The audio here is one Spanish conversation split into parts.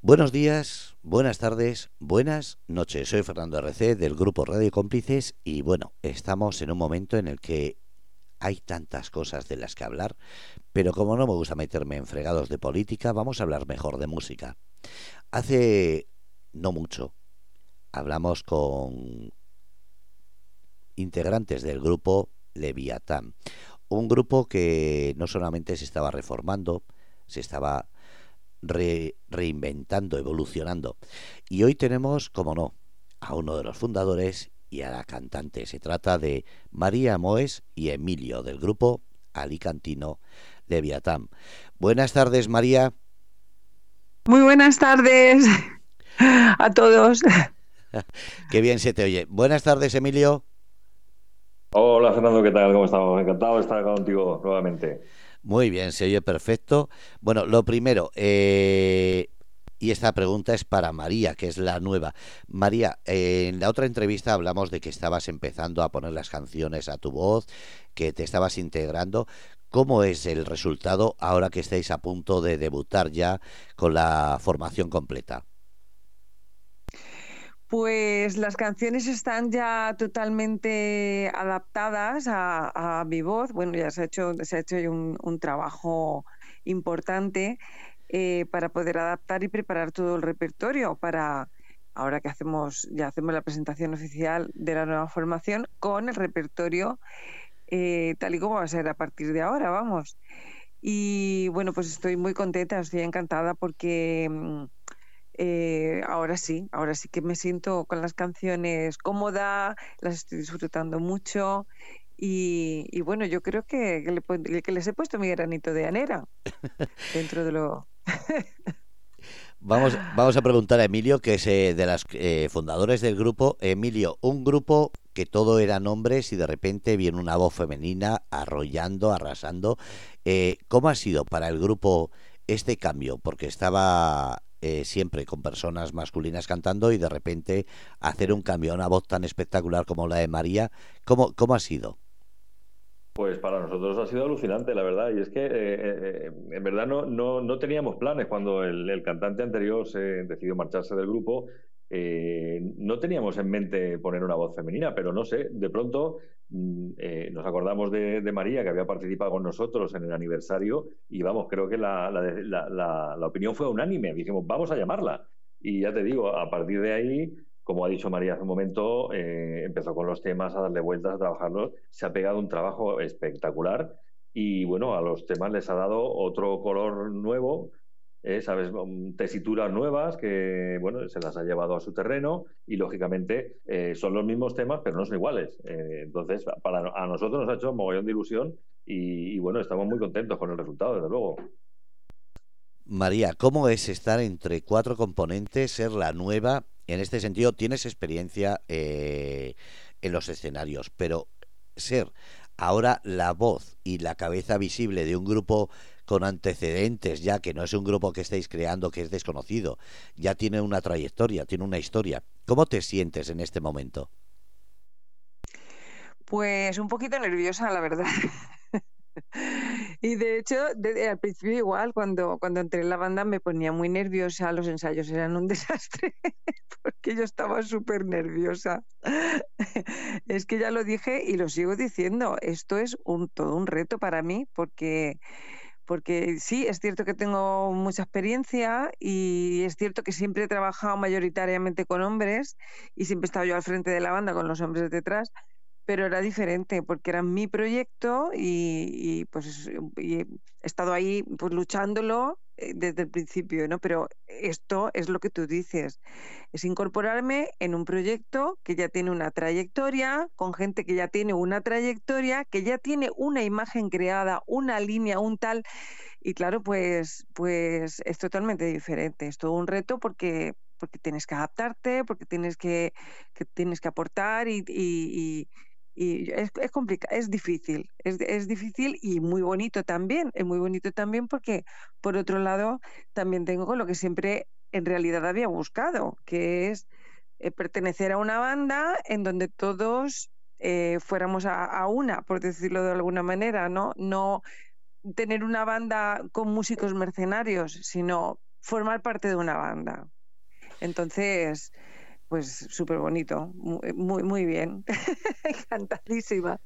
Buenos días, buenas tardes, buenas noches. Soy Fernando RC del grupo Radio Cómplices y bueno, estamos en un momento en el que hay tantas cosas de las que hablar, pero como no me gusta meterme en fregados de política, vamos a hablar mejor de música. Hace no mucho hablamos con integrantes del grupo Leviatán, un grupo que no solamente se estaba reformando, se estaba reinventando, evolucionando. Y hoy tenemos, como no, a uno de los fundadores y a la cantante. Se trata de María Moes y Emilio del grupo Alicantino Leviatán. Buenas tardes, María. Muy buenas tardes a todos. Qué bien se te oye. Buenas tardes, Emilio. Hola, Fernando, ¿qué tal? ¿Cómo estamos? Encantado de estar contigo nuevamente. Muy bien, se oye perfecto. Bueno, lo primero, eh, y esta pregunta es para María, que es la nueva. María, en la otra entrevista hablamos de que estabas empezando a poner las canciones a tu voz, que te estabas integrando. ¿Cómo es el resultado ahora que estáis a punto de debutar ya con la formación completa? Pues las canciones están ya totalmente adaptadas a, mi voz. Bueno, ya se ha hecho, se ha hecho un, trabajo importante eh, para poder adaptar y preparar todo el repertorio para ahora que hacemos, ya hacemos la presentación oficial de la nueva formación con el repertorio eh, tal y como va a ser a partir de ahora, vamos. Y bueno, pues estoy muy contenta, estoy encantada porque mm, eh, ahora sí, ahora sí que me siento con las canciones cómoda, las estoy disfrutando mucho y, bueno, yo creo que, que, les he puesto mi granito de anera dentro de lo... Vamos, vamos a preguntar a Emilio, que es eh, de las eh, fundadores del grupo. Emilio, un grupo que todo eran hombres y de repente viene una voz femenina arrollando, arrasando. ¿Cómo ha sido para el grupo este cambio? Porque estaba eh, siempre con personas masculinas cantando y de repente hacer un cambio a una voz tan espectacular como la de María, ¿cómo, cómo ha sido? Pues para nosotros ha sido alucinante, la verdad. Y es que, eh, eh, en verdad, no, no, no, teníamos planes cuando el, el, cantante anterior se decidió marcharse del grupo. No teníamos en mente poner una voz femenina, pero no sé, de pronto Mm, eh, nos acordamos de, María, que había participado con nosotros en el aniversario, y vamos, creo que la, opinión fue unánime. Dijimos, vamos a llamarla. Y ya te digo, a partir de ahí, como ha dicho María hace un momento, eh, empezó con los temas, a darle vueltas, a trabajarlos. Se ha pegado un trabajo espectacular y bueno, a los temas les ha dado otro color nuevo eh, ¿sabes? tesituras nuevas que, bueno, se las ha llevado a su terreno y, lógicamente, eh, son los mismos temas, pero no son iguales. Eh, entonces, para a nosotros nos ha hecho un mogollón de ilusión y, bueno, estamos muy contentos con el resultado, desde luego. María, ¿cómo es estar entre cuatro componentes, ser la nueva? En este sentido, tienes experiencia en los escenarios, pero ser ahora la voz y la cabeza visible de un grupo con antecedentes, ya que no es un grupo que estáis creando que es desconocido, ya tiene una trayectoria, tiene una historia. ¿Cómo te sientes en este momento? Pues un poquito nerviosa, la verdad. y de hecho, al principio igual, cuando, cuando entré en la banda me ponía muy nerviosa, los ensayos eran un desastre, porque yo estaba súper nerviosa. es que ya lo dije y lo sigo diciendo, esto es todo un reto para mí, porque porque sí, es cierto que tengo mucha experiencia y es cierto que siempre he trabajado mayoritariamente con hombres y siempre he estado yo al frente de la banda con los hombres detrás, pero era diferente porque era mi proyecto y, pues he estado ahí pues luchándolo desde el principio, ¿no? Pero esto es lo que tú dices, es incorporarme en un proyecto que ya tiene una trayectoria, con gente que ya tiene una trayectoria, que ya tiene una imagen creada, una línea, un tal, y claro, pues, pues es totalmente diferente, es todo un reto porque porque tienes que adaptarte, porque tienes que, tienes que aportar y, y es, es complicado, es difícil, es, es, difícil y muy bonito también, es muy bonito también porque por otro lado también tengo lo que siempre en realidad había buscado, que es eh, pertenecer a una banda en donde todos eh, fuéramos a, a, una, por decirlo de alguna manera, ¿no? No tener una banda con músicos mercenarios, sino formar parte de una banda. Entonces, pues súper bonito, muy, muy bien, encantadísima.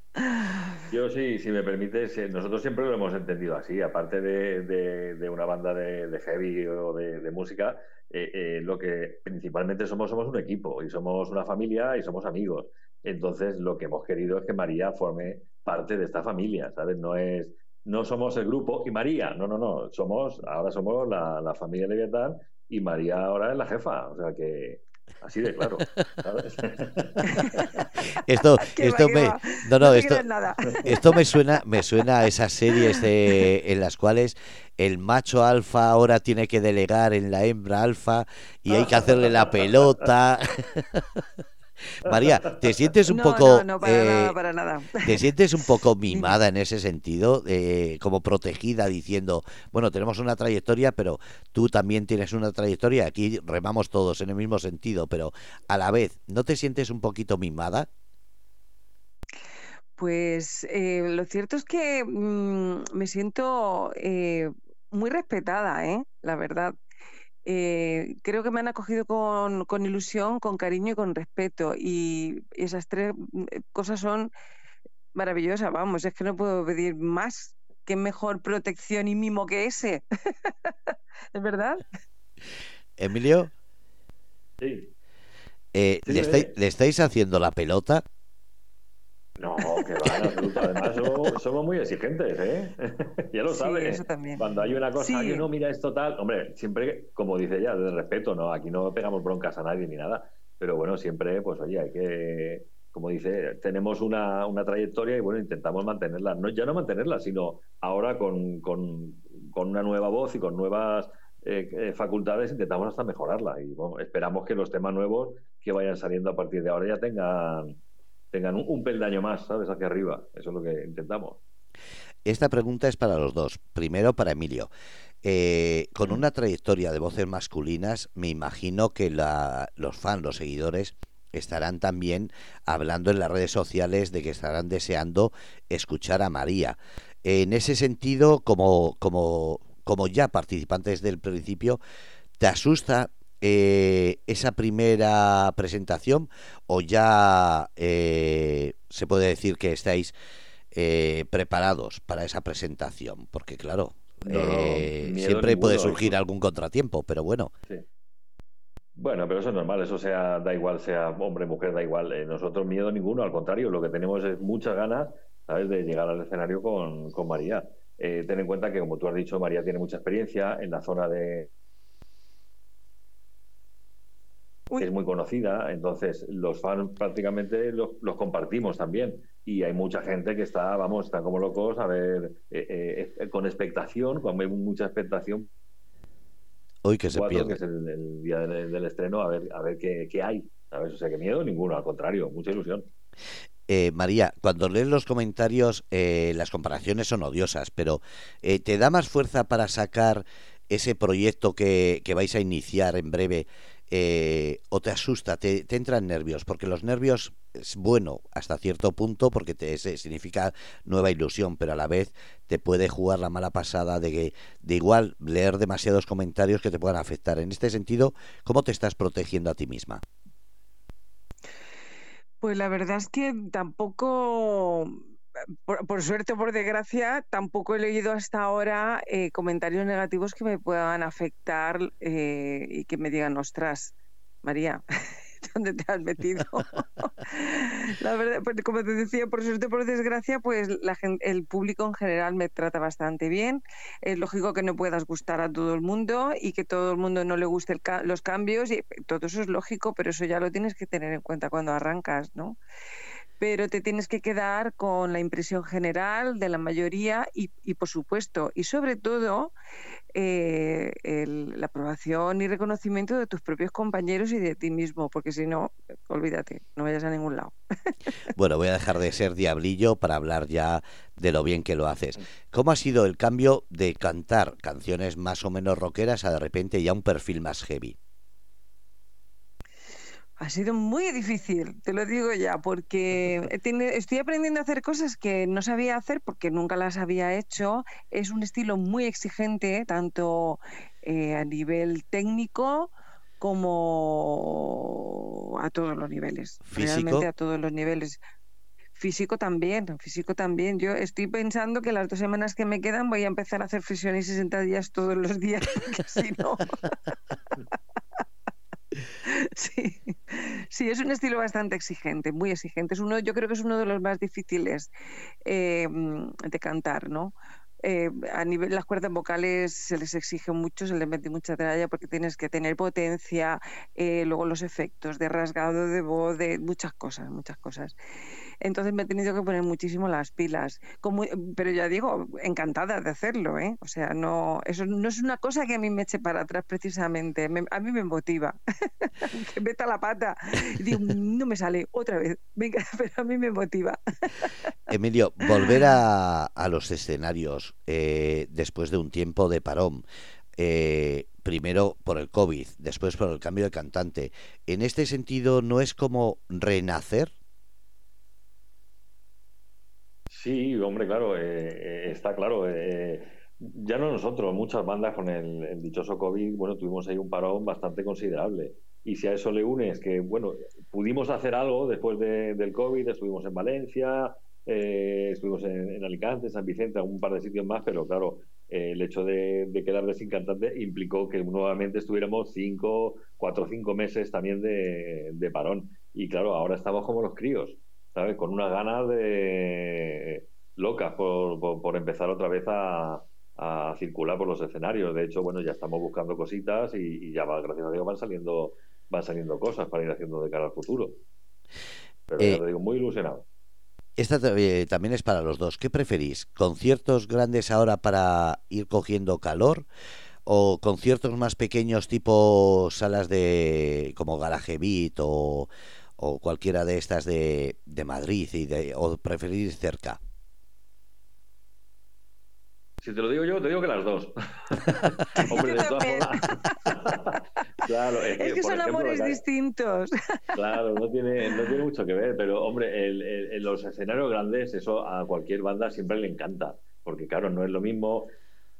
Yo sí, si me permites, eh, nosotros siempre lo hemos entendido así, aparte de, una banda de, heavy o de, música, eh, eh, lo que principalmente somos, somos un equipo y somos una familia y somos amigos. Entonces, lo que hemos querido es que María forme parte de esta familia, ¿sabes? No es, no somos el grupo y María, no, no, no, somos, ahora somos la, la familia Leviatán y María ahora es la jefa, o sea que Así de claro. esto, esto me, no, no, esto, esto me suena, me suena a esas series de, en las cuales el macho alfa ahora tiene que delegar en la hembra alfa y hay que hacerle la pelota. María, ¿te sientes un poco... No, para, nada, eh, para nada. ¿Te sientes un poco mimada en ese sentido? Eh, como protegida diciendo, bueno, tenemos una trayectoria, pero tú también tienes una trayectoria, aquí remamos todos en el mismo sentido, pero a la vez, ¿no te sientes un poquito mimada? Pues eh, lo cierto es que mm, me siento muy respetada, ¿eh? la verdad. Eh, creo que me han acogido con, con, ilusión, con cariño y con respeto. Y esas tres mm, eh, cosas son maravillosas, vamos, es que no puedo pedir más. ¿Qué mejor protección y mimo que ese? ¿Es verdad? Emilio. Sí. Eh, ¿le, estáis, haciendo la pelota? No, que va, en Además, somos, muy exigentes, ¿eh? ya lo sabes. Cuando hay una cosa que no mira esto tal, hombre, siempre, como dice ella, de respeto, ¿no? Aquí no pegamos broncas a nadie ni nada. Pero bueno, siempre, pues oye, hay que, como dice, tenemos una, una trayectoria y bueno, intentamos mantenerla. No, ya no mantenerla, sino ahora con, con, con una nueva voz y con nuevas eh, eh, facultades intentamos hasta mejorarla. Y bueno, esperamos que los temas nuevos que vayan saliendo a partir de ahora ya tengan tengan un, peldaño más, ¿sabes? Hacia arriba. Eso es lo que intentamos. Esta pregunta es para los dos. Primero para Emilio. Eh, con una trayectoria de voces masculinas, me imagino que los fans, los seguidores, estarán también hablando en las redes sociales de que estarán deseando escuchar a María. En ese sentido, como, como, como ya participantes del principio, ¿te asusta eh, esa primera presentación o ya eh, se puede decir que estáis eh, preparados para esa presentación? Porque claro, siempre puede surgir algún contratiempo, pero bueno. Bueno, pero eso es normal, eso sea, da igual, sea hombre, mujer, da igual. nosotros miedo ninguno, al contrario, lo que tenemos es muchas ganas, ¿sabes?, de llegar al escenario con, con María. ten en cuenta que, como tú has dicho, María tiene mucha experiencia en la zona de, es muy conocida, entonces los fans prácticamente los, compartimos también. Y hay mucha gente que está, vamos, están como locos a ver, eh, eh, con expectación, con mucha expectación. Hoy que se pierde. Que es el, día del, estreno, a ver, a ver qué, qué hay. ¿sabes? O sea, que miedo ninguno, al contrario, mucha ilusión. Eh, María, cuando lees los comentarios, las comparaciones son odiosas, pero ¿te da más fuerza para sacar ese proyecto que, que vais a iniciar en breve eh, o te asusta, te, entran nervios, porque los nervios es bueno hasta cierto punto porque te significa nueva ilusión, pero a la vez te puede jugar la mala pasada de que de igual leer demasiados comentarios que te puedan afectar. En este sentido, ¿cómo te estás protegiendo a ti misma? Pues la verdad es que tampoco por, suerte o por desgracia, tampoco he leído hasta ahora eh, comentarios negativos que me puedan afectar eh, y que me digan, ostras, María, ¿dónde te has metido? la verdad, pues, como te decía, por suerte o por desgracia, pues el público en general me trata bastante bien. Es lógico que no puedas gustar a todo el mundo y que todo el mundo no le guste los cambios, y todo eso es lógico, pero eso ya lo tienes que tener en cuenta cuando arrancas, ¿no? Pero te tienes que quedar con la impresión general de la mayoría y, por supuesto, y sobre todo, eh, la aprobación y reconocimiento de tus propios compañeros y de ti mismo, porque si no, olvídate, no vayas a ningún lado. Bueno, voy a dejar de ser diablillo para hablar ya de lo bien que lo haces. ¿Cómo ha sido el cambio de cantar canciones más o menos rockeras a de repente ya un perfil más heavy? Ha sido muy difícil, te lo digo ya, porque estoy aprendiendo a hacer cosas que no sabía hacer porque nunca las había hecho. Es un estilo muy exigente, tanto eh, a nivel técnico como a todos los niveles. ¿Físico? Realmente a todos los niveles. Físico también, físico también. Yo estoy pensando que las dos semanas que me quedan voy a empezar a hacer flexiones y sentadillas todos los días, porque si no. Sí, sí, es un estilo bastante exigente, muy exigente. Es uno, yo creo que es uno de los más difíciles eh, de cantar, ¿no? Eh, a nivel las cuerdas vocales se les exige mucho, se les mete mucha tralla porque tienes que tener potencia, eh, luego los efectos de rasgado de voz, de muchas cosas, muchas cosas. Entonces me he tenido que poner muchísimo las pilas. Como, pero ya digo, encantada de hacerlo, ¿eh? O sea, no, eso no es una cosa que a mí me eche para atrás precisamente. Me- a mí me motiva. que meta la pata. Y digo, no me sale otra vez. Venga, pero a mí me motiva. Emilio, volver a, a los escenarios eh, después de un tiempo de parón, eh, primero por el COVID, después por el cambio de cantante, en este sentido, ¿no es como renacer? Sí, hombre, claro, eh, eh, está claro. eh, ya no nosotros, muchas bandas con el, el dichoso COVID, bueno, tuvimos ahí un parón bastante considerable. Y si a eso le unes que, bueno, pudimos hacer algo después de- del COVID, estuvimos en Valencia, eh, estuvimos en, en Alicante, San Vicente, un par de sitios más, pero claro, eh, el hecho de, de quedar sin cantante implicó que nuevamente estuviéramos cinco, cuatro o cinco meses también de, de parón. Y claro, ahora estamos como los críos. ¿Sabes? Con unas ganas de locas por, por, por empezar otra vez a, a circular por los escenarios. De hecho, bueno, ya estamos buscando cositas y, y ya va, gracias a Dios van saliendo, van saliendo cosas para ir haciendo de cara al futuro. Pero Eh, ya te digo, muy ilusionado. Esta eh, también es para los dos. ¿Qué preferís? ¿Conciertos grandes ahora para ir cogiendo calor? ¿O conciertos más pequeños tipo salas de como Garage Beat o, o cualquiera de estas de, de Madrid y de, o preferís cerca? Si te lo digo yo, te digo que las dos. Hombre, de todas formas. claro, es que, Es que por son ejemplo, amores distintos. Claro, no tiene, no tiene mucho que ver, pero hombre, el- el- en los escenarios grandes eso a cualquier banda siempre le encanta, porque claro, no es lo mismo,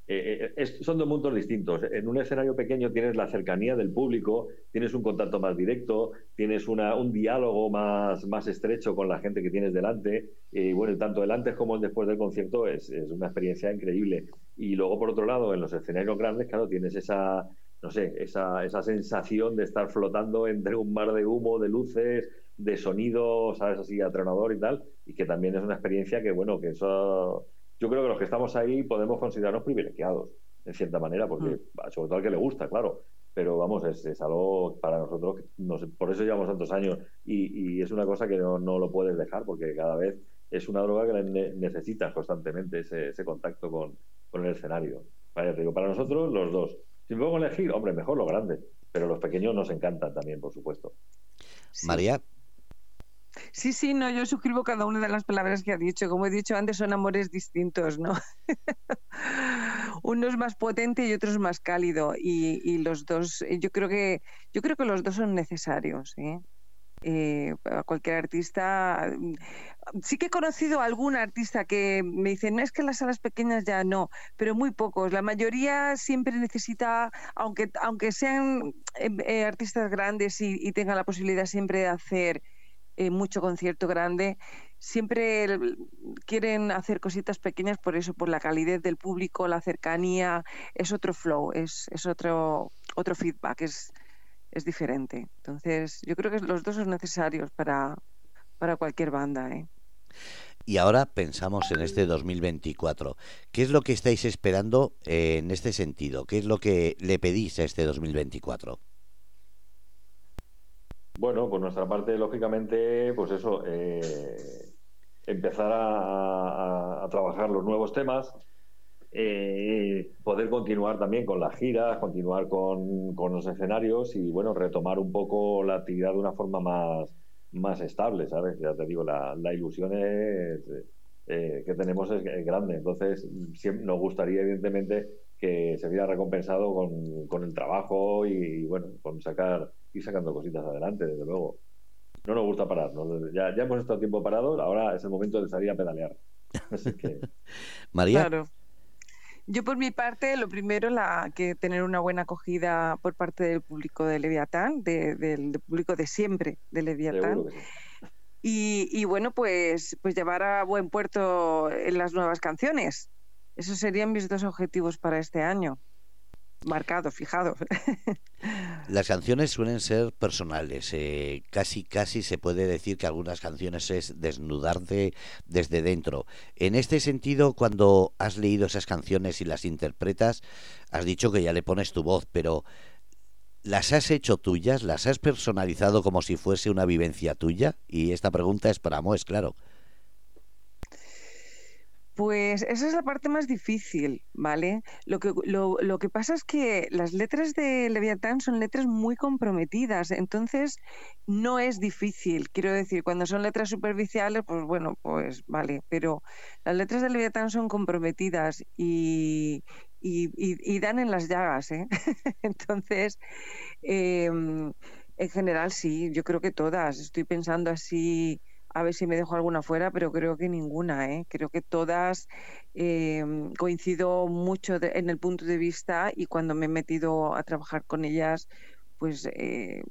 eh, eh, son dos mundos distintos. En un escenario pequeño tienes la cercanía del público, tienes un contacto más directo, tienes una, un diálogo más, más estrecho con la gente que tienes delante, y bueno, tanto el antes como el después del concierto es, es una experiencia increíble. Y luego, por otro lado, en los escenarios grandes, claro, tienes esa no sé, esa, esa sensación de estar flotando entre un mar de humo, de luces, de sonido, ¿sabes? Así atronador y tal, y que también es una experiencia que, bueno, que eso, yo creo que los que estamos ahí podemos considerarnos privilegiados, en cierta manera, porque, sobre todo al que le gusta, claro, pero vamos, es, es algo para nosotros, que no sé, por eso llevamos tantos años, y, y es una cosa que no, no lo puedes dejar, porque cada vez es una droga que ne- necesitas constantemente, ese, ese contacto con, con el escenario. Digo, para nosotros los dos. Si me pongo a elegir, hombre, mejor los grandes, pero los pequeños nos encantan también, por supuesto. Sí. María, Sí, sí, no, yo suscribo cada una de las palabras que ha dicho. Como he dicho antes, son amores distintos, ¿no? Uno es más potente y otro es más cálido. Y, y los dos, eh, yo creo que, yo creo que los dos son necesarios, ¿eh? Eh, a cualquier artista. mm, Sí que he conocido a algún artista que me dice, no es que en las salas pequeñas ya no, pero muy pocos. La mayoría siempre necesita, aunque, aunque sean eh, artistas grandes y tengan la posibilidad siempre de hacer eh, mucho concierto grande, siempre quieren hacer cositas pequeñas por eso, por la calidez del público, la cercanía, es otro flow, es, es otro, otro feedback, es, es diferente. Entonces, yo creo que los dos son necesarios para, para cualquier banda. ¿eh? y ahora pensamos en este 2024. ¿Qué es lo que estáis esperando eh, en este sentido? ¿Qué es lo que le pedís a este 2024? Bueno, por nuestra parte, lógicamente, pues eso, eh, empezar a, trabajar los nuevos temas, eh, poder continuar también con las giras, continuar con, con los escenarios y, bueno, retomar un poco la actividad de una forma más, más estable, ¿sabes? Ya te digo, la, la ilusión es, eh, que tenemos es, grande. Entonces, siempre nos gustaría, evidentemente, que se viera recompensado con, con el trabajo y, bueno, con sacar, ir sacando cositas adelante, desde luego. No nos gusta parar, ¿no? ya, ya hemos estado tiempo parados, ahora es el momento de salir a pedalear. Así que, María, Claro. Yo por mi parte, lo primero, la que tener una buena acogida por parte del público de Leviatán, del público de siempre de Leviatán. Y, y, bueno, pues, pues llevar a buen puerto en las nuevas canciones. Esos serían mis dos objetivos para este año marcado, fijado. Las canciones suelen ser personales. Eh, casi, casi se puede decir que algunas canciones es desnudarte desde dentro. En este sentido, cuando has leído esas canciones y las interpretas, has dicho que ya le pones tu voz, pero ¿las has hecho tuyas? ¿Las has personalizado como si fuese una vivencia tuya? Y esta pregunta es para Moes, claro. Pues esa es la parte más difícil, ¿vale? Lo que, lo, lo que pasa es que las letras de Leviatán son letras muy comprometidas, entonces no es difícil. Quiero decir, cuando son letras superficiales, pues bueno, pues vale, pero las letras de Leviatán son comprometidas y, y, dan en las llagas, ¿eh? entonces, em, en general sí, yo creo que todas. Estoy pensando así a ver si me dejo alguna fuera, pero creo que ninguna. ¿eh? Creo que todas eh, coincido mucho en el punto de vista y cuando me he metido a trabajar con ellas, pues eh,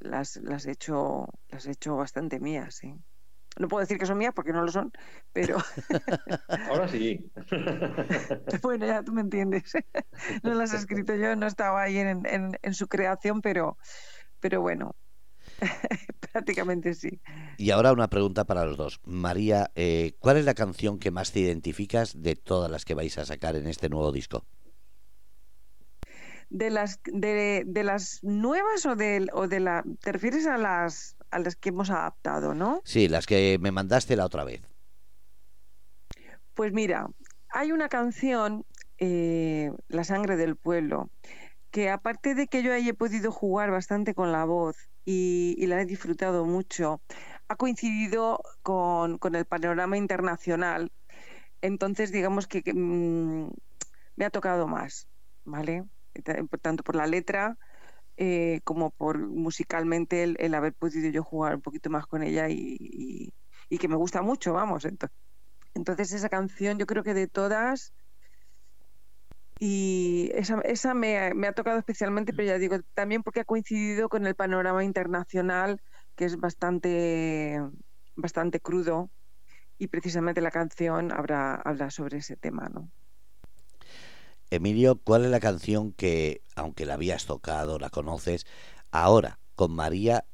las, las, he hecho, las he hecho bastante mías. ¿eh? No puedo decir que son mías porque no lo son, pero... Ahora sí. bueno, ya tú me entiendes. no las he escrito yo, no estaba ahí en, en, en su creación, pero, pero bueno, Prácticamente sí. Y ahora una pregunta para los dos. María, eh, ¿cuál es la canción que más te identificas de todas las que vais a sacar en este nuevo disco? De las, de, las nuevas o de, o de la... ¿Te refieres a las, a las que hemos adaptado, no? Sí, las que me mandaste la otra vez. Pues mira, hay una canción, eh, La sangre del pueblo, que aparte de que yo haya podido jugar bastante con la voz y, la he disfrutado mucho. Ha coincidido con, el panorama internacional, entonces digamos que, mm, me ha tocado más, ¿vale? Tanto por la letra eh, como por musicalmente el, haber podido yo jugar un poquito más con ella y, y que me gusta mucho, vamos. Entonces esa canción yo creo que de todas y esa, esa me, ha tocado especialmente, pero ya digo, también porque ha coincidido con el panorama internacional, que es bastante, bastante crudo, y precisamente la canción habla, habla sobre ese tema, ¿no? Emilio, ¿cuál es la canción que, aunque la habías tocado, la conoces, ahora con María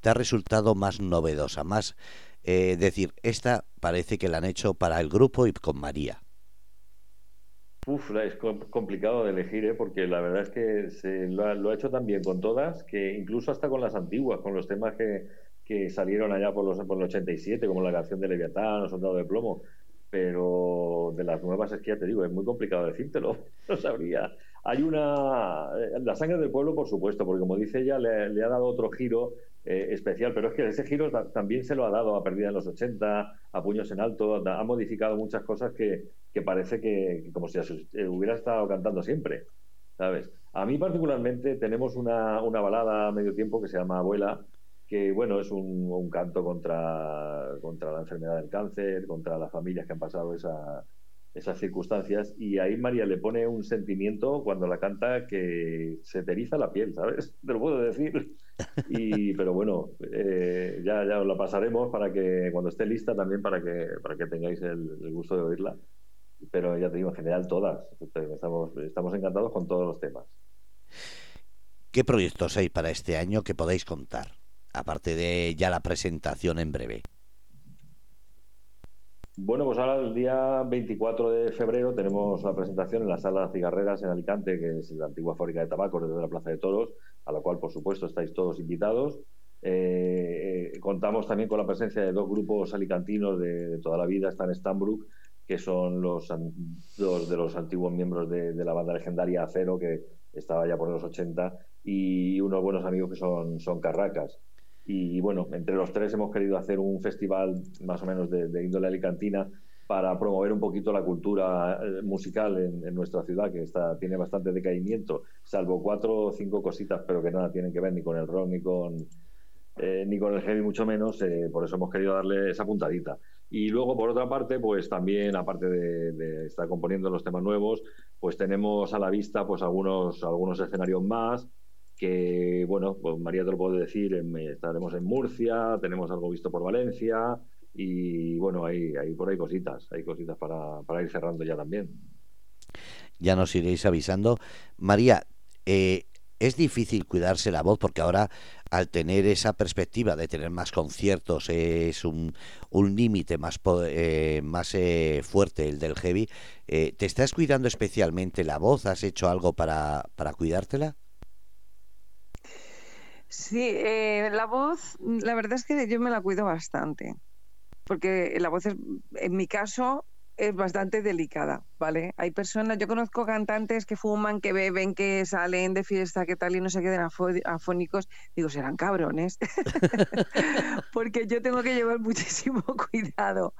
te ha resultado más novedosa, más eh, decir, esta parece que la han hecho para el grupo y con María? Uf, es complicado de elegir, ¿eh? porque la verdad es que se lo, ha, hecho tan bien con todas que incluso hasta con las antiguas, con los temas que, que salieron allá por los, por el 87, como la canción de Leviatán o Soldado de Plomo. Pero de las nuevas es que ya te digo, es muy complicado decírtelo, no sabría. Hay una. Eh, la sangre del pueblo, por supuesto, porque como dice ella, le, ha dado otro giro eh, especial, pero es que ese giro también se lo ha dado a Perdida en los 80, a Puños en Alto, ha modificado muchas cosas que, que parece que, como si eh, hubiera estado cantando siempre, ¿sabes? A mí particularmente tenemos una, una balada a medio tiempo que se llama Abuela, que bueno, es un, un, canto contra, contra la enfermedad del cáncer, contra las familias que han pasado esa, esas circunstancias y ahí María le pone un sentimiento cuando la canta que se te la piel, ¿sabes? Te lo puedo decir. Y, pero bueno, eh, ya, ya os la pasaremos para que cuando esté lista también para que, para que tengáis el, gusto de oírla. Pero ya te digo, en general todas. Estamos, estamos encantados con todos los temas. ¿Qué proyectos hay para este año que podáis contar? Aparte de ya la presentación en breve. Bueno, pues ahora el día 24 de febrero tenemos la presentación en la sala Cigarreras en Alicante, que es la antigua fábrica de tabaco desde la Plaza de Toros, a la cual, por supuesto, estáis todos invitados. Eh, eh, contamos también con la presencia de dos grupos alicantinos de, toda la vida, están Stanbrook, que son los dos de los antiguos miembros de, de, la banda legendaria Acero, que estaba ya por los 80, y unos buenos amigos que son, son Carracas. Y bueno, entre los tres hemos querido hacer un festival más o menos de, índole alicantina para promover un poquito la cultura eh, musical en, nuestra ciudad, que está, tiene bastante decaimiento, salvo cuatro o cinco cositas, pero que nada tienen que ver ni con el rock ni con, eh, ni con el heavy, mucho menos. Eh, por eso hemos querido darle esa puntadita. Y luego, por otra parte, pues también, aparte de, estar componiendo los temas nuevos, pues tenemos a la vista pues algunos, algunos escenarios más que, bueno, pues María te lo puedo decir, estaremos en Murcia, tenemos algo visto por Valencia y, bueno, hay, hay por ahí cositas, hay cositas para, para ir cerrando ya también. Ya nos iréis avisando. María, eh, es difícil cuidarse la voz porque ahora al tener esa perspectiva de tener más conciertos es un, un límite más, eh, más eh, fuerte el del heavy. Eh, ¿Te estás cuidando especialmente la voz? ¿Has hecho algo para, para cuidártela? Sí, la voz, la verdad es que yo me la cuido bastante, porque la voz es, en mi caso, es bastante delicada, ¿vale? Hay personas, yo conozco cantantes que fuman, que beben, que salen de fiesta, que tal y no se queden afónicos. Digo, serán cabrones. Porque yo tengo que llevar muchísimo cuidado.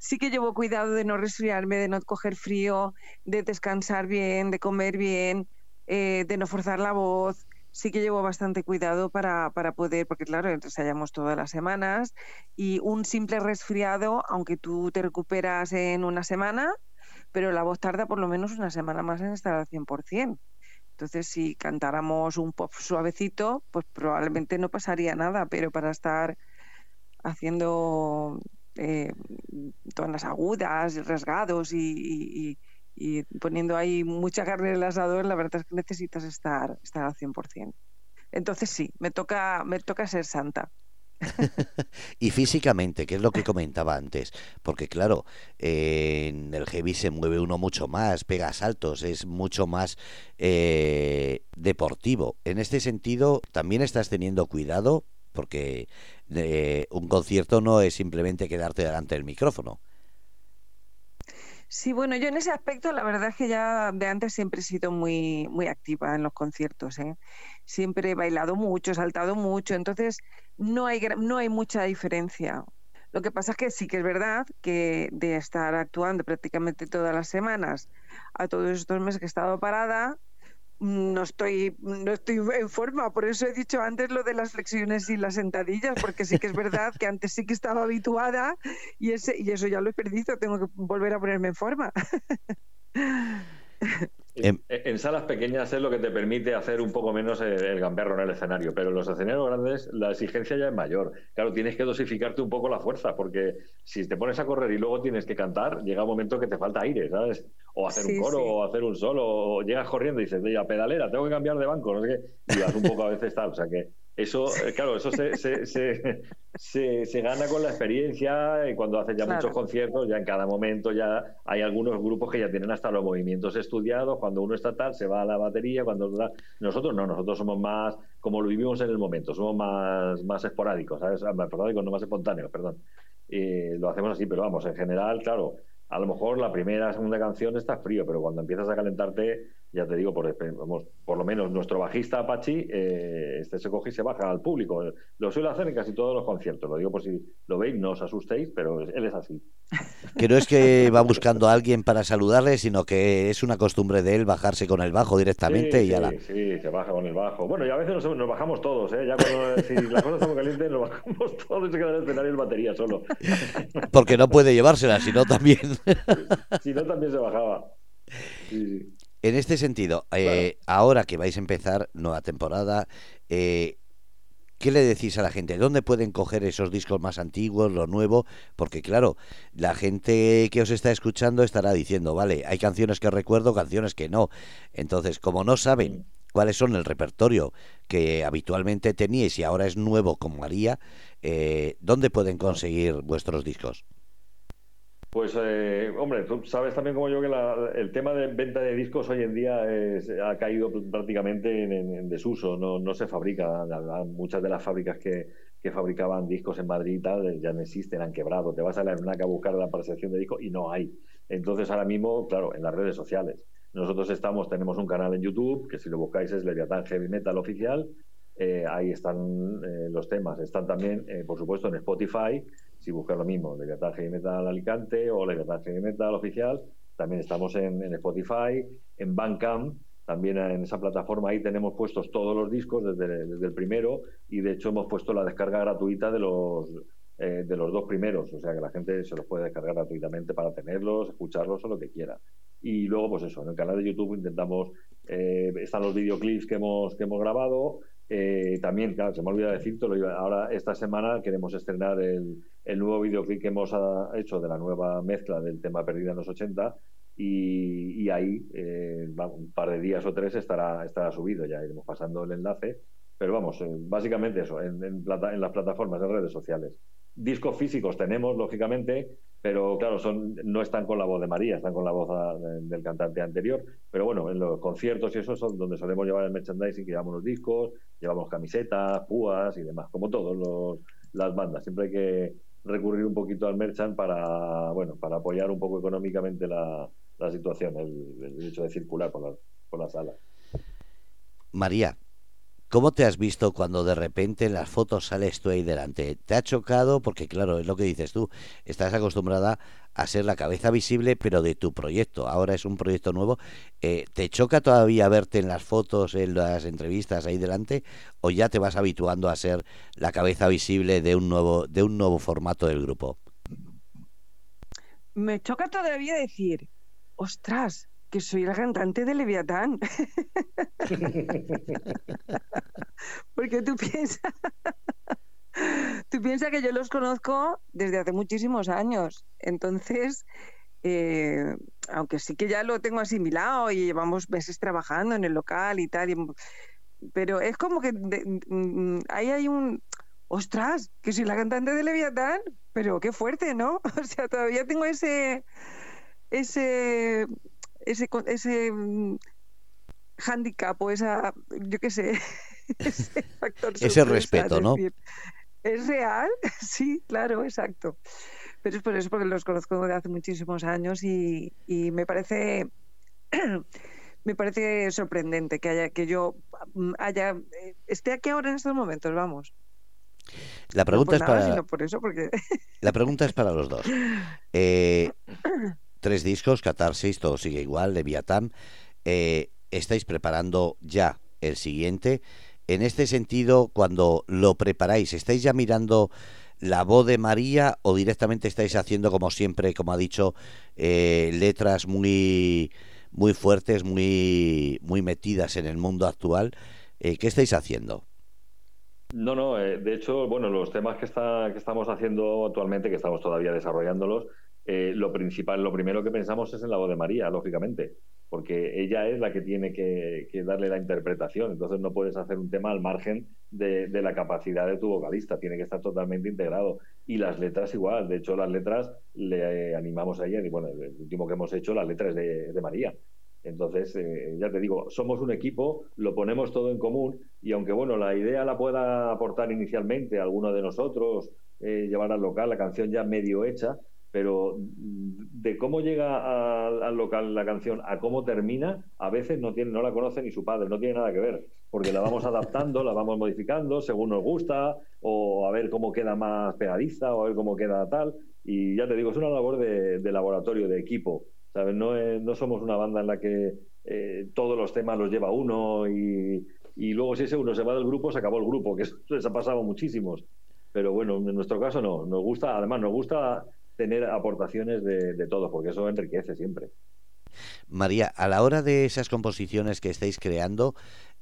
Sí que llevo cuidado de no resfriarme, de no coger frío, de descansar bien, de comer bien, eh, de no forzar la voz sí que llevo bastante cuidado para, para poder, porque claro, ensayamos todas las semanas y un simple resfriado, aunque tú te recuperas en una semana, pero la voz tarda por lo menos una semana más en estar al 100%. Entonces, si cantáramos un pop suavecito, pues probablemente no pasaría nada, pero para estar haciendo eh, todas las agudas, rasgados y, y poniendo ahí mucha carne en el asador, la verdad es que necesitas estar, estar al 100%. Entonces sí, me toca, me toca ser santa. y físicamente, que es lo que comentaba antes, porque claro, en el heavy se mueve uno mucho más, pega saltos, es mucho más eh, deportivo. En este sentido, también estás teniendo cuidado, porque eh, un concierto no es simplemente quedarte delante del micrófono. Sí, bueno, yo en ese aspecto la verdad es que ya de antes siempre he sido muy, muy activa en los conciertos. ¿eh? Siempre he bailado mucho, he saltado mucho, entonces no hay, no hay mucha diferencia. Lo que pasa es que sí que es verdad que de estar actuando prácticamente todas las semanas a todos estos meses que he estado parada, no estoy, no estoy en forma, por eso he dicho antes lo de las flexiones y las sentadillas, porque sí que es verdad que antes sí que estaba habituada y, ese, y eso ya lo he perdido, tengo que volver a ponerme en forma. En, en, salas pequeñas es lo que te permite hacer un poco menos el, gamberro en el escenario, pero en los escenarios grandes la exigencia ya es mayor. Claro, tienes que dosificarte un poco la fuerza, porque si te pones a correr y luego tienes que cantar, llega un momento que te falta aire, ¿sabes? O hacer un coro, o hacer un solo, o llegas corriendo y dices, a pedalera, tengo que cambiar de banco, no sé qué, y vas un poco a veces tal. O sea que eso, eh, claro, eso se, se, se, se, gana con la experiencia y cuando haces ya muchos conciertos, ya en cada momento ya hay algunos grupos que ya tienen hasta los movimientos estudiados, cuando uno está tal, se va a la batería, cuando nosotros no, nosotros somos más como lo vivimos en el momento, somos más, más esporádicos, ¿sabes? Ah, más esporádicos, no más espontáneos, perdón. Y lo hacemos así, pero vamos, en general, claro, a lo mejor la primera, segunda canción está frío, pero cuando empiezas a calentarte ya te digo, por, vamos, por lo menos nuestro bajista Apache, eh, este se coge y se baja al público. Lo suele hacer en casi todos los conciertos. Lo digo por si lo veis, no os asustéis, pero él es así. Que no es que va buscando a alguien para saludarle, sino que es una costumbre de él bajarse con el bajo directamente y ya la... Sí, se baja con el bajo. Bueno, y a veces nos, bajamos todos, ¿eh? Ya cuando si la cosa está muy caliente, nos bajamos todos y se queda en el escenario el batería solo. Porque no puede llevársela, si no también. si no, también se bajaba. Sí, sí. En este sentido, eh, ahora que vais a empezar nueva temporada, eh, ¿qué le decís a la gente? ¿Dónde pueden coger esos discos más antiguos, lo nuevo? Porque claro, la gente que os está escuchando estará diciendo, vale, hay canciones que recuerdo, canciones que no. Entonces, como no saben cuáles son el repertorio que habitualmente teníais y ahora es nuevo como María, eh, ¿dónde pueden conseguir vuestros discos? Pues, eh, hombre, tú sabes también como yo que el tema de venta de discos hoy en día ha caído prácticamente en, desuso, no, se fabrica. Muchas de las fábricas que, fabricaban discos en Madrid y tal ya no existen, han quebrado. Te vas a la ERNAC a buscar la percepción de discos y no hay. Entonces, ahora mismo, claro, en las redes sociales. Nosotros estamos, tenemos un canal en YouTube, que si lo buscáis es Leviatán Heavy Metal Oficial. Eh, ahí están eh, los temas. Están también, por supuesto, en Spotify si buscas lo mismo, Leviatán Heavy Metal Alicante o Leviatán Heavy Metal Oficial, también estamos en, Spotify, en Bandcamp, también en esa plataforma ahí tenemos puestos todos los discos desde, el primero y de hecho hemos puesto la descarga gratuita de los eh, de los dos primeros, o sea que la gente se los puede descargar gratuitamente para tenerlos, escucharlos o lo que quiera. Y luego, pues eso, en el canal de YouTube intentamos, eh, están los videoclips que hemos, que hemos grabado. Eh, también, claro, se me olvida decirte, ahora esta semana queremos estrenar el, el nuevo videoclip que hemos ah, hecho de la nueva mezcla del tema Perdida en los 80 y, ahí eh, un par de días o tres estará, estará subido, ya iremos pasando el enlace. Pero vamos, básicamente eso, en, en, en las plataformas, en redes sociales. Discos físicos tenemos, lógicamente, pero claro, son, no están con la voz de María, están con la voz ah, del cantante anterior. Pero bueno, en los conciertos y eso son donde solemos llevar el merchandising, que llevamos los discos, llevamos camisetas, púas y demás, como todas las bandas. Siempre hay que recurrir un poquito al merchant para, bueno, para apoyar un poco económicamente la, situación, el, hecho de circular por la, por la sala. María, ¿Cómo te has visto cuando de repente en las fotos sales tú ahí delante? ¿Te ha chocado? Porque claro, es lo que dices tú, estás acostumbrada a ser la cabeza visible, pero de tu proyecto. Ahora es un proyecto nuevo. Eh, ¿Te choca todavía verte en las fotos, en las entrevistas ahí delante? ¿O ya te vas habituando a ser la cabeza visible de un nuevo, de un nuevo formato del grupo? Me choca todavía decir, ostras, que soy la cantante de Leviatán. Porque tú piensas, tú piensas que yo los conozco desde hace muchísimos años. Entonces, eh, aunque sí que ya lo tengo asimilado y llevamos meses trabajando en el local y tal, pero es como que mm, ahí hay un, ostras, que soy la cantante de Leviatán, pero qué fuerte, ¿no? O sea, todavía tengo ese, ese ese, ese mm, handicap o esa, yo qué sé, ese factor. ese respeto, ¿no? ¿Es real? Sí, claro, exacto. Pero es por eso, porque los conozco de hace muchísimos años y, y me parece me parece sorprendente que haya que yo mm, haya eh, esté aquí ahora en estos momentos, vamos. La pregunta es para por eso, porque... la pregunta es para los dos. Eh, tres discos, Catarsis, todo sigue igual, Leviatán. Eh, estáis preparando ya el siguiente. En este sentido, cuando lo preparáis, ¿estáis ya mirando la voz de María o directamente estáis haciendo, como siempre, como ha dicho, eh, letras muy, muy fuertes, muy, muy metidas en el mundo actual? Eh, ¿Qué estáis haciendo? No, no, de hecho, bueno, los temas que, está, que estamos haciendo actualmente, que estamos todavía desarrollándolos, eh, lo principal, lo primero que pensamos es en la voz de María, lógicamente, porque ella es la que tiene que, darle la interpretación, entonces no puedes hacer un tema al margen de, la capacidad de tu vocalista, tiene que estar totalmente integrado. Y las letras igual, de hecho las letras le animamos a ella, y bueno, el último que hemos hecho, las letras de, de María. Entonces, eh, ya te digo, somos un equipo, lo ponemos todo en común y aunque, bueno, la idea la pueda aportar inicialmente alguno de nosotros, eh, llevar al local la canción ya medio hecha, pero de cómo llega al, local la canción a cómo termina, a veces no, tiene, no la conoce ni su padre, no tiene nada que ver, porque la vamos adaptando, la vamos modificando según nos gusta, o a ver cómo queda más pegadiza, o a ver cómo queda tal. Y ya te digo, es una labor de, laboratorio, de equipo. ¿sabes? No, no somos una banda en la que eh, todos los temas los lleva uno y, luego si ese uno se va del grupo, se acabó el grupo, que eso les ha pasado muchísimos. Pero bueno, en nuestro caso no, nos gusta, además nos gusta tener aportaciones de, de todos, porque eso enriquece siempre. María, a la hora de esas composiciones que estáis creando,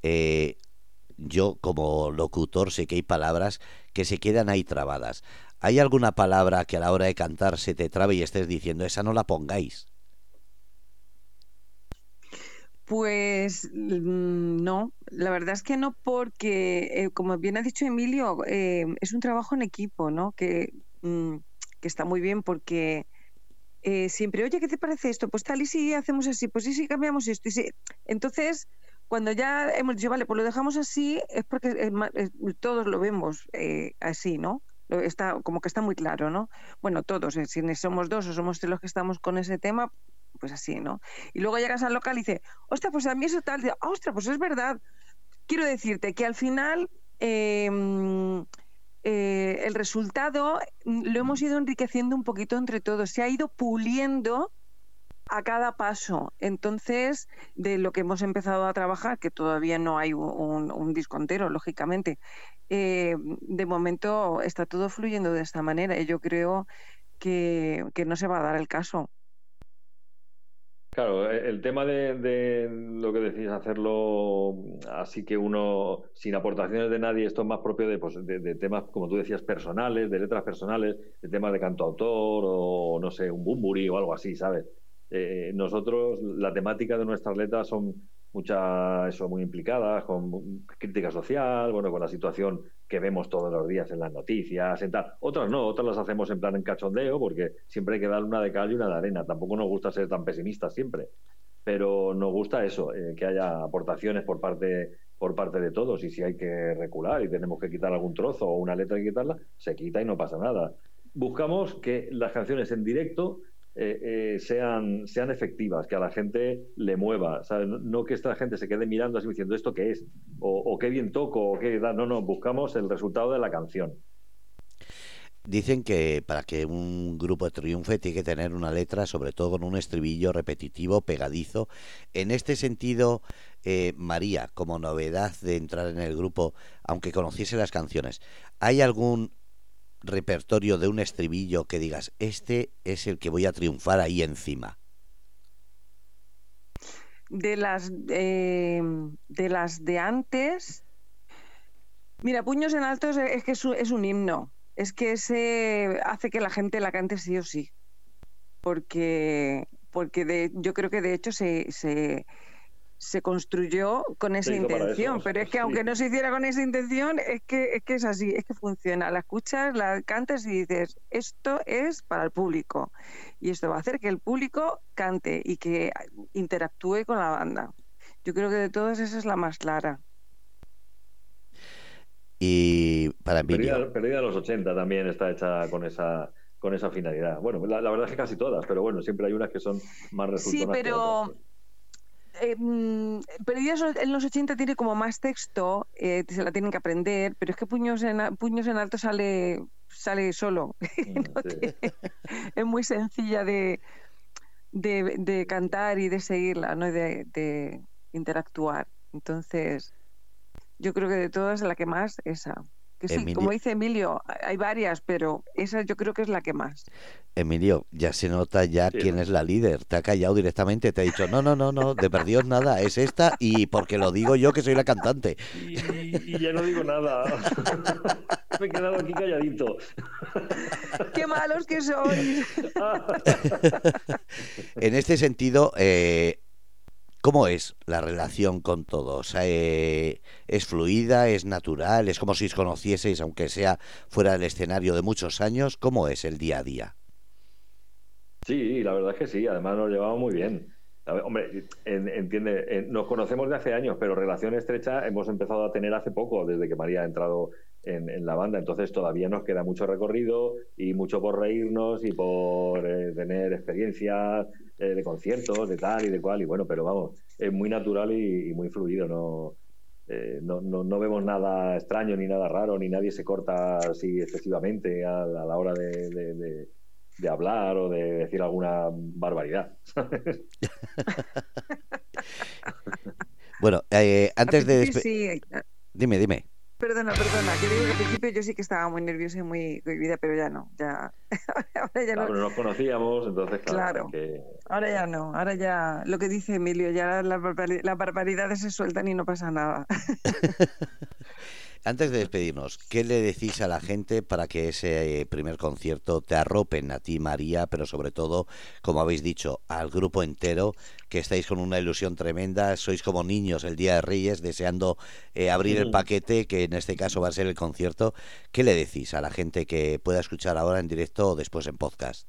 eh, yo como locutor sé que hay palabras que se quedan ahí trabadas. ¿Hay alguna palabra que a la hora de cantar se te trabe y estés diciendo, esa no la pongáis? Pues mm, no, la verdad es que no, porque, eh, como bien ha dicho Emilio, eh, es un trabajo en equipo, ¿no? Que mm, que está muy bien porque eh, siempre, oye, ¿qué te parece esto? Pues tal y si hacemos así, pues sí, cambiamos esto. Y. Entonces, cuando ya hemos dicho, vale, pues lo dejamos así, es porque todos lo vemos eh, así, ¿no? Está, como que está muy claro, ¿no? Bueno, todos, eh, si somos dos o somos tres los que estamos con ese tema, pues así, ¿no? Y luego llegas al local y dice, ostras, pues a mí eso tal, ostras, pues es verdad. Quiero decirte que al final eh, el resultado mm, lo hemos ido enriqueciendo un poquito entre todos, se ha ido puliendo a cada paso. Entonces, de lo que hemos empezado a trabajar, que todavía no hay un, un disco entero, lógicamente, eh, de momento está todo fluyendo de esta manera y yo creo que, no se va a dar el caso. Claro, e, el tema de, lo que decís, hacerlo así que uno, sin aportaciones de nadie, esto es más propio de, pues, de, temas, como tú decías, personales, de letras personales, de temas de cantautor o, no sé, un bumburi o algo así, ¿sabes? Eh, nosotros, la temática de nuestras letras son muchas, eso, muy implicadas, con crítica social, bueno, con la situación que vemos todos los días en las noticias, en tal. Otras no, otras las hacemos en plan en cachondeo, porque siempre hay que dar una de cal y una de arena. Tampoco nos gusta ser tan pesimistas siempre, pero nos gusta eso, eh, que haya aportaciones por parte por parte de todos y si hay que recular y tenemos que quitar algún trozo o una letra y quitarla, se quita y no pasa nada. Buscamos que las canciones en directo eh, eh, sean, sean efectivas, que a la gente le mueva, No, que esta gente se quede mirando así diciendo esto qué es, o, qué bien toco, o qué da. No, no, buscamos el resultado de la canción. Dicen que para que un grupo triunfe tiene que tener una letra, sobre todo con un estribillo repetitivo, pegadizo. En este sentido, eh, María, como novedad de entrar en el grupo, aunque conociese las canciones, ¿hay algún repertorio de un estribillo que digas, este es el que voy a triunfar ahí encima? De las, de las de antes, mira, Puños en Alto es, que es un, himno, es que ese hace que la gente la cante sí o sí, porque, porque de, yo creo que de hecho se, se se construyó con esa intención, pero es que aunque no se hiciera con esa intención, es que, es que es así, es que funciona. La escuchas, la cantas y dices, esto es para el público. Y esto va a hacer que el público cante y que interactúe con la banda. Yo creo que de todas esa es la más clara. Y para mí... Perdida, de los 80 también está hecha con esa con esa finalidad. Bueno, la, verdad es que casi todas, pero bueno, siempre hay unas que son más resultadas. Sí, pero eh, mm, Perdidas en los 80 tiene como más texto, eh, se la tienen que aprender, pero es que Puños en, Puños en Alto sale, sale solo. Es muy sencilla de, de, cantar y de seguirla, ¿no? de, de interactuar. Entonces, yo creo que de todas la que más, esa como dice Emilio, hay varias, pero esa yo creo que es la que más. Emilio, ya se nota ya quién es la líder. Te ha callado directamente, te ha dicho, no, no, no, no, de perdidos nada, es esta y porque lo digo yo que soy la cantante. Y, ya no digo nada. Me he quedado aquí calladito. Qué malos que sois. en este sentido, eh, ¿Cómo es la relación con todos? Eh, ¿Es fluida? ¿Es natural? ¿Es como si os conocieseis, aunque sea fuera del escenario de muchos años? ¿Cómo es el día a día? Sí, la verdad es que sí. Además nos llevamos muy bien. hombre, entiende, nos conocemos de hace años, pero relación estrecha hemos empezado a tener hace poco, desde que María ha entrado en, la banda. Entonces todavía nos queda mucho recorrido y mucho por reírnos y por eh, tener experiencias eh, de conciertos, de tal y de cual, y bueno, pero vamos, es muy natural y, muy fluido, eh, no, no, no, vemos nada extraño ni nada raro, ni nadie se corta así excesivamente a, la hora de, de, hablar o de decir alguna barbaridad. bueno, eh, antes de... Dime, dime. Perdona, perdona, que digo que al principio yo sí que estaba muy nerviosa y muy cohibida, pero ya no, ya, ahora ya no. nos conocíamos, entonces claro. Ahora ya no, ahora ya lo que dice Emilio, ya las barbaridades se sueltan y no pasa nada. Antes de despedirnos, ¿qué le decís a la gente para que ese eh, primer concierto te arropen a ti, María, pero sobre todo, como habéis dicho, al grupo entero, que estáis con una ilusión tremenda, sois como niños el Día de Reyes deseando eh, abrir el paquete, que en este caso va a ser el concierto? ¿Qué le decís a la gente que pueda escuchar ahora en directo o después en podcast?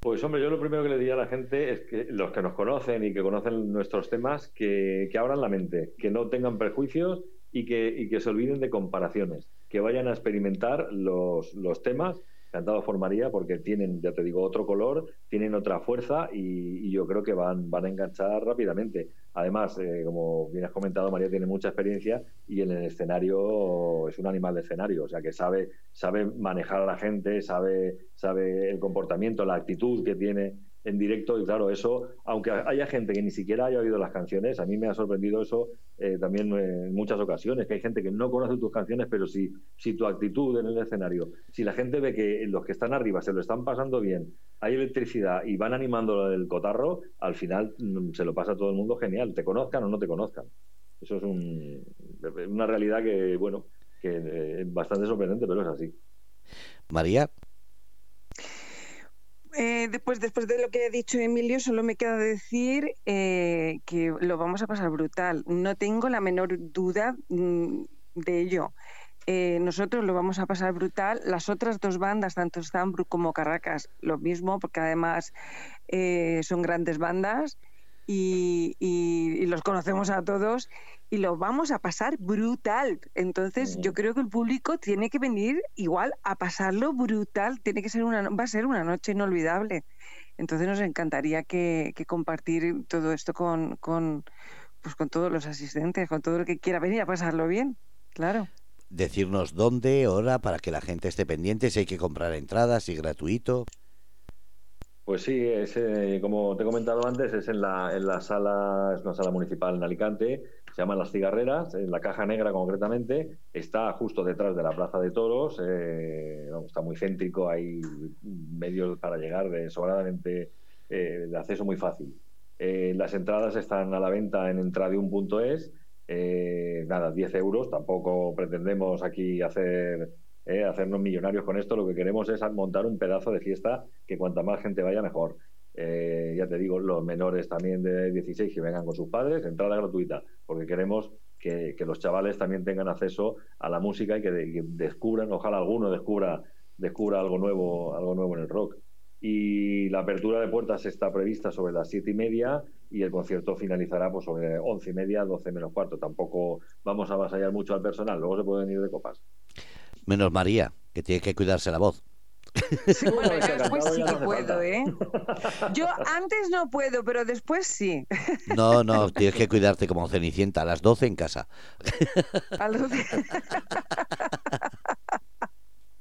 Pues hombre, yo lo primero que le diría a la gente es que los que nos conocen y que conocen nuestros temas, que, que abran la mente, que no tengan prejuicios y que, y que se olviden de comparaciones, que vayan a experimentar los, los temas. Cantado por María porque tienen, ya te digo, otro color, tienen otra fuerza y, yo creo que van, van a enganchar rápidamente. Además, eh, como bien has comentado, María tiene mucha experiencia y en el escenario es un animal de escenario, o sea que sabe, sabe manejar a la gente, sabe, sabe el comportamiento, la actitud que tiene en directo y claro, eso, aunque haya gente que ni siquiera haya oído las canciones, a mí me ha sorprendido eso eh, también en muchas ocasiones, que hay gente que no conoce tus canciones, pero si, si tu actitud en el escenario, si la gente ve que los que están arriba se lo están pasando bien, hay electricidad y van animando el cotarro, al final mm, se lo pasa a todo el mundo genial, te conozcan o no te conozcan. Eso es una realidad que, bueno, que eh, es bastante sorprendente, pero es así. María. Eh, después, después de lo que ha dicho Emilio, solo me queda decir eh, que lo vamos a pasar brutal. No tengo la menor duda mm, de ello. Eh, nosotros lo vamos a pasar brutal. Las otras dos bandas, tanto Stambrook como Caracas, lo mismo, porque además son grandes bandas y, los conocemos a todos y lo vamos a pasar brutal. Entonces, yo creo que el público tiene que venir igual a pasarlo brutal. Tiene que ser una, va a ser una noche inolvidable. Entonces, nos encantaría que, compartir todo esto con, con, pues con todos los asistentes, con todo el que quiera venir a pasarlo bien. Claro. Decirnos dónde, hora, para que la gente esté pendiente, si hay que comprar entradas, si gratuito. Pues sí, es, eh, como te he comentado antes, es en la, en la sala, es una sala municipal en Alicante, se llama Las Cigarreras, en la Caja Negra concretamente, está justo detrás de la Plaza de Toros, eh, está muy céntrico, hay medios para llegar de sobradamente eh, de acceso muy fácil. las entradas están a la venta en entradium.es, nada, 10 euros, tampoco pretendemos aquí hacer eh, hacernos millonarios con esto, lo que queremos es montar un pedazo de fiesta que cuanta más gente vaya mejor. Eh, ya te digo, los menores también de 16 que vengan con sus padres, entrada gratuita, porque queremos que, los chavales también tengan acceso a la música y que, descubran, ojalá alguno descubra, descubra algo nuevo, algo nuevo en el rock. Y la apertura de puertas está prevista sobre las siete y media y el concierto finalizará pues, sobre once y media, doce menos cuarto. Tampoco vamos a avasallar mucho al personal, luego se pueden ir de copas. Menos María, que tiene que cuidarse la voz. Bueno, yo después sí que puedo, ¿eh? Yo antes no puedo, pero después sí. No, no, tienes que cuidarte como Cenicienta, a las 12 en casa. A las 12.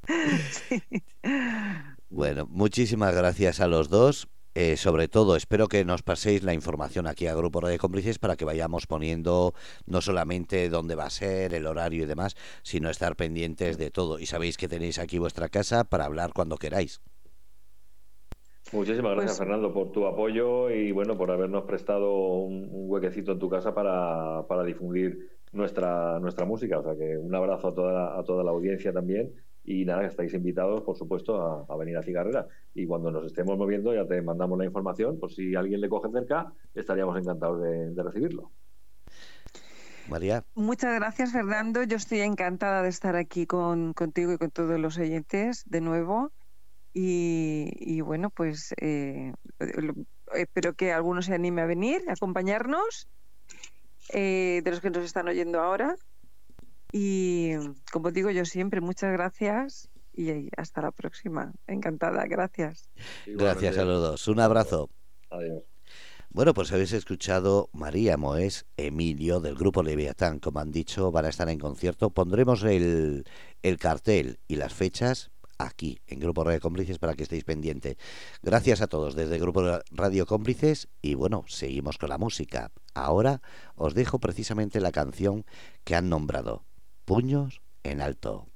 Bueno, muchísimas gracias a los dos. Eh, sobre todo, espero que nos paséis la información aquí a Grupo Radio Cómplices para que vayamos poniendo no solamente dónde va a ser, el horario y demás, sino estar pendientes de todo. Y sabéis que tenéis aquí vuestra casa para hablar cuando queráis. Muchísimas gracias, pues Fernando, por tu apoyo y bueno, por habernos prestado un, huequecito en tu casa para, para, difundir nuestra, nuestra música. O sea que un abrazo a toda, a toda la audiencia también y nada, estáis invitados, por supuesto, a, venir a Cigarrera. Y cuando nos estemos moviendo, ya te mandamos la información. Por si alguien le coge cerca, estaríamos encantados de, recibirlo. María. Muchas gracias, Fernando. Yo estoy encantada de estar aquí con, contigo y con todos los oyentes de nuevo. Y, bueno, pues eh, espero que alguno se anime a venir, a acompañarnos, eh, de los que nos están oyendo ahora. Y como digo yo siempre, muchas gracias y hasta la próxima. Encantada, gracias. Gracias a los dos. Un abrazo. Adiós. Bueno, pues habéis escuchado María Moés, Emilio del grupo Leviatán, como han dicho, van a estar en concierto. Pondremos el, el cartel y las fechas aquí en Grupo Radio Cómplices para que estéis pendientes. Gracias a todos desde Grupo Radio Cómplices y bueno, seguimos con la música. Ahora os dejo precisamente la canción que han nombrado puños en alto.